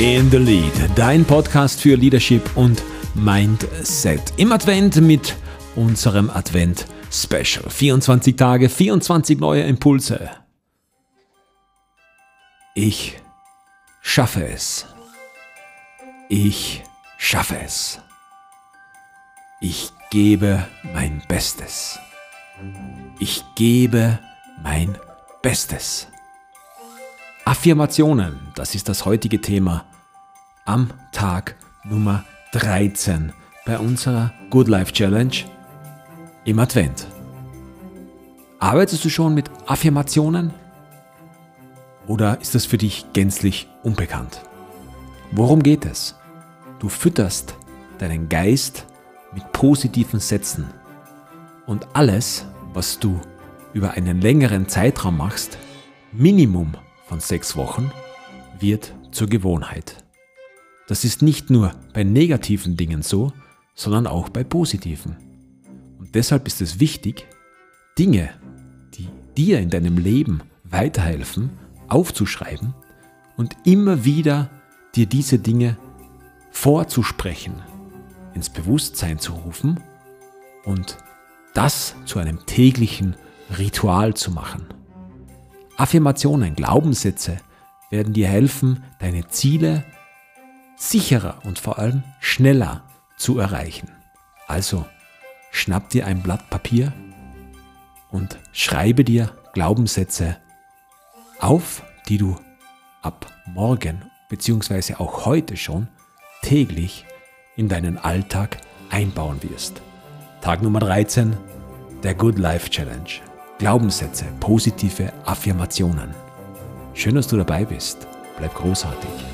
in the Lead, dein Podcast für Leadership und Mindset. Im Advent mit unserem Advent Special. 24 Tage, 24 neue Impulse. Ich schaffe es. Ich schaffe es. Ich gebe mein Bestes. Ich gebe mein Bestes. Affirmationen, das ist das heutige Thema am Tag Nummer 13 bei unserer Good Life Challenge im Advent. Arbeitest du schon mit Affirmationen? Oder ist das für dich gänzlich unbekannt? Worum geht es? Du fütterst deinen Geist mit positiven Sätzen. Und alles, was du über einen längeren Zeitraum machst, Minimum von sechs Wochen, wird zur Gewohnheit. Das ist nicht nur bei negativen Dingen so, sondern auch bei positiven. Und deshalb ist es wichtig, Dinge, die dir in deinem Leben weiterhelfen, aufzuschreiben und immer wieder dir diese Dinge vorzusprechen, ins Bewusstsein zu rufen und das zu einem täglichen Ritual zu machen. Affirmationen, Glaubenssätze werden dir helfen, deine Ziele sicherer und vor allem schneller zu erreichen. Also schnapp dir ein Blatt Papier und schreibe dir Glaubenssätze auf, die du ab morgen bzw. auch heute schon täglich in deinen Alltag einbauen wirst. Tag Nummer 13 der Good Life Challenge. Glaubenssätze, positive Affirmationen. Schön, dass du dabei bist. Bleib großartig.